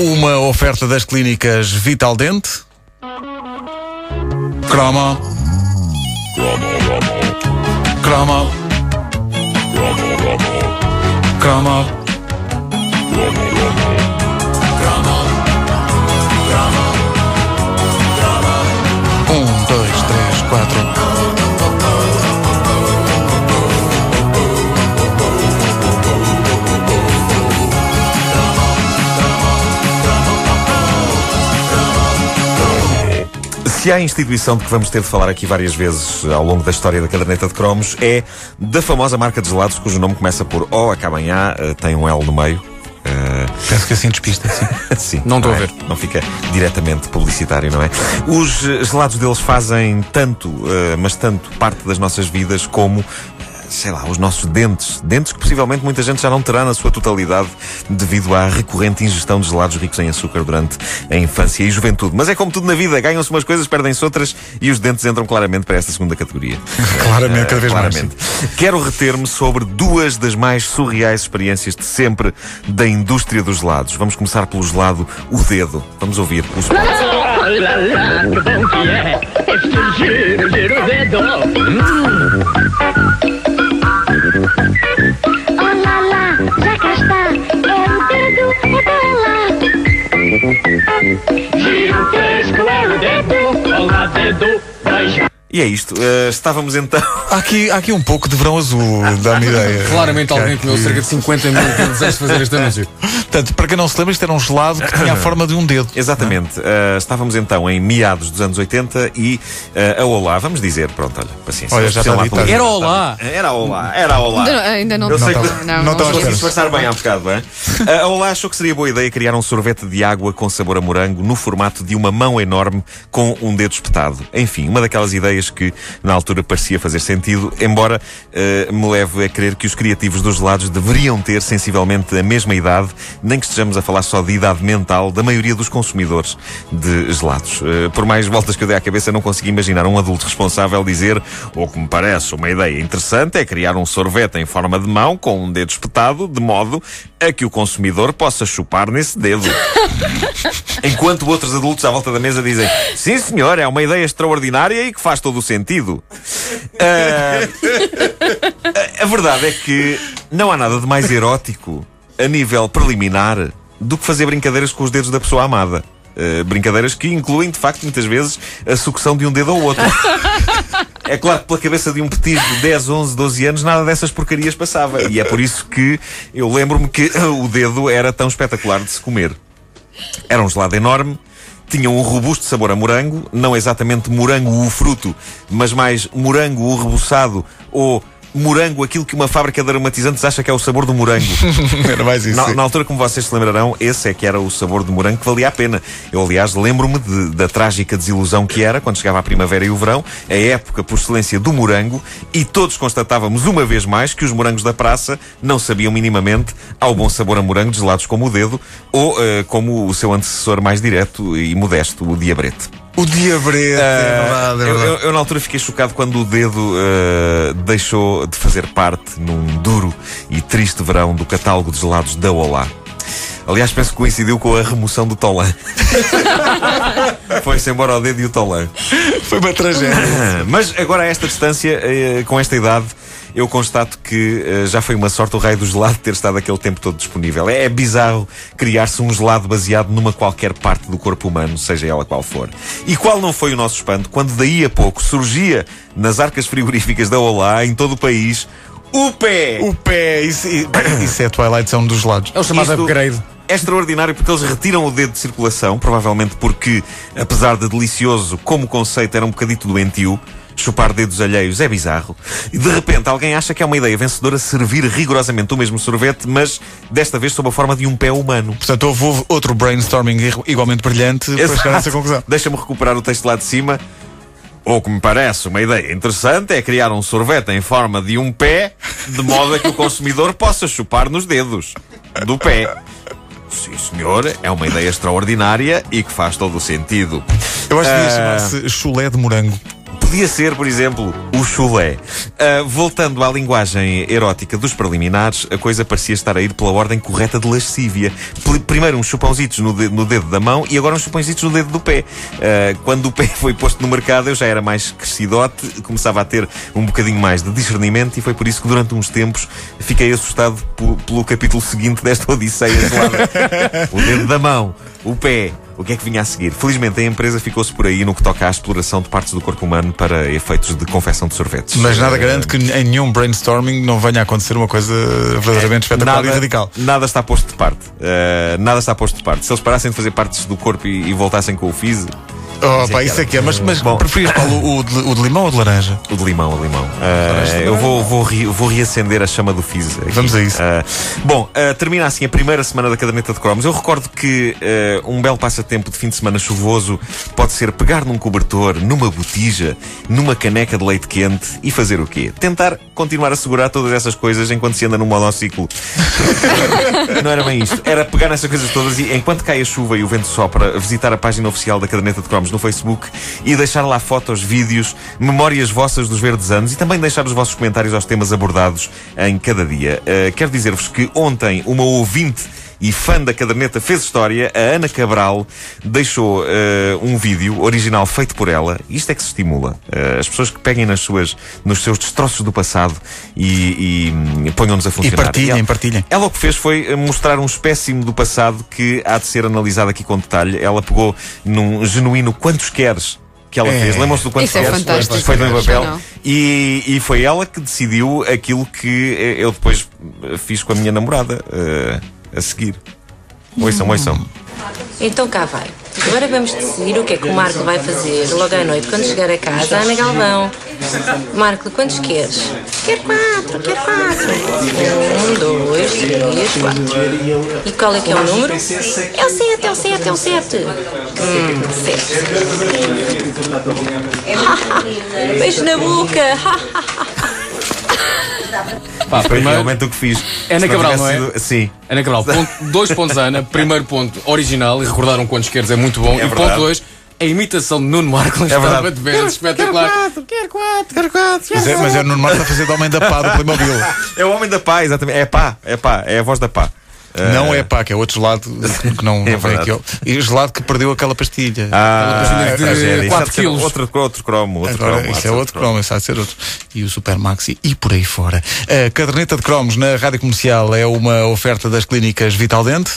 Uma oferta das clínicas Vital Dente. Croma. Croma. Croma. Um, Se há instituição de que vamos ter de falar aqui várias vezes ao longo da história da caderneta de cromos, é da famosa marca de gelados cujo nome começa por O, acaba em A, eh, tem um L no meio. Eh, Penso que assim despista, sim. Sim, Não estou é? a ver. Não fica diretamente publicitário, não é? Os eh, gelados deles fazem tanto, eh, mas tanto parte das nossas vidas como. Sei lá, os nossos dentes. Dentes que possivelmente muita gente já não terá na sua totalidade devido à recorrente ingestão de gelados ricos em açúcar durante a infância e juventude. Mas é como tudo na vida, ganham-se umas coisas, perdem-se outras e os dentes entram claramente para esta segunda categoria. Claramente, cada vez mais. Claramente. Quero reter-me sobre duas das mais surreais experiências de sempre da indústria dos gelados. Vamos começar pelo gelado O Dedo. Vamos ouvir o que bom que é este giro, giro dedo. Oh está, é o dedo, é o dedo. Olá, dedo, beijo. E é isto. Eh, estávamos então. Há aqui, há aqui um pouco de verão azul, dá-me ideia. Claramente alguém Que- comeu cerca de 50 mil quilos antes de fazer este anúncio. Portanto, para quem não se lembra, isto era um gelado que tinha a forma de um dedo. Exatamente. Eh, estávamos então em meados dos anos 80 e eh, a Olá, vamos dizer, pronto, olha, paciência. Olha, já está lá dito. Era Olá. Era Olá, era Olá. Ainda não- Ainda não Eu sei Não que estava- não, não não disfarçar bem há bocado, bem? A Olá achou que seria boa ideia criar um sorvete de água com sabor a morango no formato de uma mão enorme com um dedo espetado. Enfim, uma daquelas ideias que na altura parecia fazer sentido, embora eh, me leve a crer que os criativos dos gelados deveriam ter sensivelmente a mesma idade, nem que estejamos a falar só de idade mental da maioria dos consumidores de gelados. Eh, por mais voltas que eu dei à cabeça, não consegui imaginar um adulto responsável dizer, ou que me parece uma ideia interessante, é criar um sorvete em forma de mão com um dedo espetado, de modo a que o consumidor possa chupar nesse dedo. Enquanto outros adultos à volta da mesa dizem, sim senhor, é uma ideia extraordinária e que faz todo o sentido. A- a verdade é que não há nada de mais erótico a nível preliminar do que fazer brincadeiras com os dedos da pessoa amada. Uh, brincadeiras que incluem, de facto, muitas vezes a sucção de um dedo ao outro. É claro que pela cabeça de um petisco de 10, 11, 12 anos nada dessas porcarias passava. E é por isso que eu lembro-me que o dedo era tão espetacular de se comer. Era um gelado enorme, tinha um robusto sabor a morango, não exatamente morango o fruto, mas mais morango o reboçado ou morango aquilo que uma fábrica de aromatizantes acha que é o sabor do morango. Era mais isso. Na, na altura, como vocês se lembrarão, esse é que era o sabor de morango que valia a pena. Eu, aliás, lembro-me de- da trágica desilusão que era quando chegava a primavera e o verão, a época por excelência do morango, e todos constatávamos uma vez mais que os morangos da praça não sabiam minimamente ao bom sabor a morango gelados como o dedo, ou eh, como o seu antecessor mais direto e modesto, o diabrete. O diabrete, é verdade, é Eu, verdade. eu- eu, na altura fiquei chocado quando o dedo eh, deixou de fazer parte num duro e triste verão do catálogo de gelados da Olá. Aliás, penso que coincidiu com a remoção do Tolan. Foi-se embora o dedo e o Tolan. Foi uma tragédia. Ah, Mas agora, a esta distância, eh, com esta idade, eu constato que eh, já foi uma sorte o raio do gelado ter estado aquele tempo todo disponível. É, é bizarro criar-se um gelado baseado numa qualquer parte do corpo humano, seja ela qual for. E qual não foi o nosso espanto quando daí a pouco surgia nas arcas frigoríficas da Olá, em todo o país, o pé! O pé, isso, isso é a Twilight Zone dos gelados. É o chamado Isto upgrade. É extraordinário porque eles retiram o dedo de circulação, provavelmente porque, apesar de delicioso, como conceito era um bocadito doentio, chupar dedos alheios é bizarro. E de repente alguém acha que é uma ideia vencedora servir rigorosamente o mesmo sorvete, mas desta vez sob a forma de um pé humano. Portanto, houve outro brainstorming igualmente brilhante para chegar a essa conclusão. Deixa-me recuperar o texto lá de cima. Ou que me parece uma ideia interessante é criar um sorvete em forma de um pé, de modo a que o consumidor possa chupar nos dedos do pé. Sim, senhor, é uma ideia extraordinária e que faz todo o sentido. Eu acho que devia Ah. chamar-se chulé de morango. Podia ser, por exemplo, o chulé. Ah, voltando à linguagem erótica dos preliminares, a coisa parecia estar a ir pela ordem correta de lascívia. Primeiro uns chupãozitos no, de- no dedo da mão e agora uns chupãozitos no dedo do pé. Ah, quando o pé foi posto no mercado, eu já era mais crescidote, começava a ter um bocadinho mais de discernimento e foi por isso que durante uns tempos fiquei assustado pelo capítulo seguinte desta Odisseia o dedo da mão, o pé. O que é que vinha a seguir? Felizmente a empresa ficou-se por aí no que toca à exploração de partes do corpo humano para efeitos de confecção de sorvetes. Mas nada garante que em nenhum brainstorming não venha a acontecer uma coisa verdadeiramente espetacular e radical. Nada está posto de parte. Eh, nada está posto de parte. Se eles parassem de fazer partes do corpo e, e voltassem com o fizz, Oh, pá, isso é que é. Mas, mas Bom. preferias, Paulo, o de, o de limão ou de laranja? o de limão, o de limão. Eh, eu vou, vou, re- vou reacender a chama do fizz. aqui. Vamos a isso. Eh, bom, eh, termina assim a primeira semana da caderneta de cromos. Eu recordo que um belo passatempo de fim de semana chuvoso pode ser pegar num cobertor, numa botija, numa caneca de leite quente e fazer o quê? Tentar continuar a segurar todas essas coisas enquanto se anda num monociclo. Não era bem isto. Era pegar nessas coisas todas e, enquanto cai a chuva e o vento sopra, visitar a página oficial da Caderneta de Cromos no Facebook e deixar lá fotos, vídeos, memórias vossas dos verdes anos e também deixar os vossos comentários aos temas abordados em cada dia. Uh, quero dizer-vos que ontem uma ouvinte e fã da caderneta fez história, a Ana Cabral deixou eh, um vídeo original feito por ela. Isto é que se estimula. Eh, as pessoas que peguem nas suas, nos seus destroços do passado e, e, hum, ponham-nos a funcionar. partilhem, ela, partilhem. Ela o que fez foi eh, mostrar um espécime do passado que há de ser analisado aqui com detalhe. Ela pegou num genuíno quantos queres que ela É. fez. Lembram-se do quantos Isso é queres? fantástico. Feito em papel. Não. E, e foi ela que decidiu aquilo que eu depois fiz com a minha namorada eh, a seguir. Ouçam, ouçam. Então cá vai. Agora vamos decidir o que é que o Marco vai fazer logo à noite quando chegar a casa. Ana Galvão. Marco, quantos queres? Quero quatro, quero quatro. Um, dois, três, quatro. E qual é que é o número? É o sete, é o sete, é o sete. Hum, sete. Beijo na boca. Pá, Foi primeiro, realmente o que fiz. Ana Cabral, tivesse não é? sido- Sim. Ana Cabral, ponto, dois pontos a Ana. Primeiro ponto, original, e recordaram quantos queres é muito bom. É e ponto verdade. dois, a imitação de Nuno Marco estava verdade. de veras espetacular. Quero quatro, quero quatro. Mas é, mas é o Nuno Marco a fazer de homem da pá do Playmobil. É o homem da pá, exatamente. É pá, é pá, é a voz da pá. Não é pá, que é outro gelado que não, É não vem aqui. E o gelado que perdeu aquela pastilha. Ah, pastilha de a Géria. Isso quatro há de ser quilos. Outro, outro cromo, outro Agora, cromo. isso é outro cromo, isso há de ser outro. E o Super Maxi e por aí fora. A caderneta de cromos na rádio comercial é uma oferta das clínicas Vital Dente.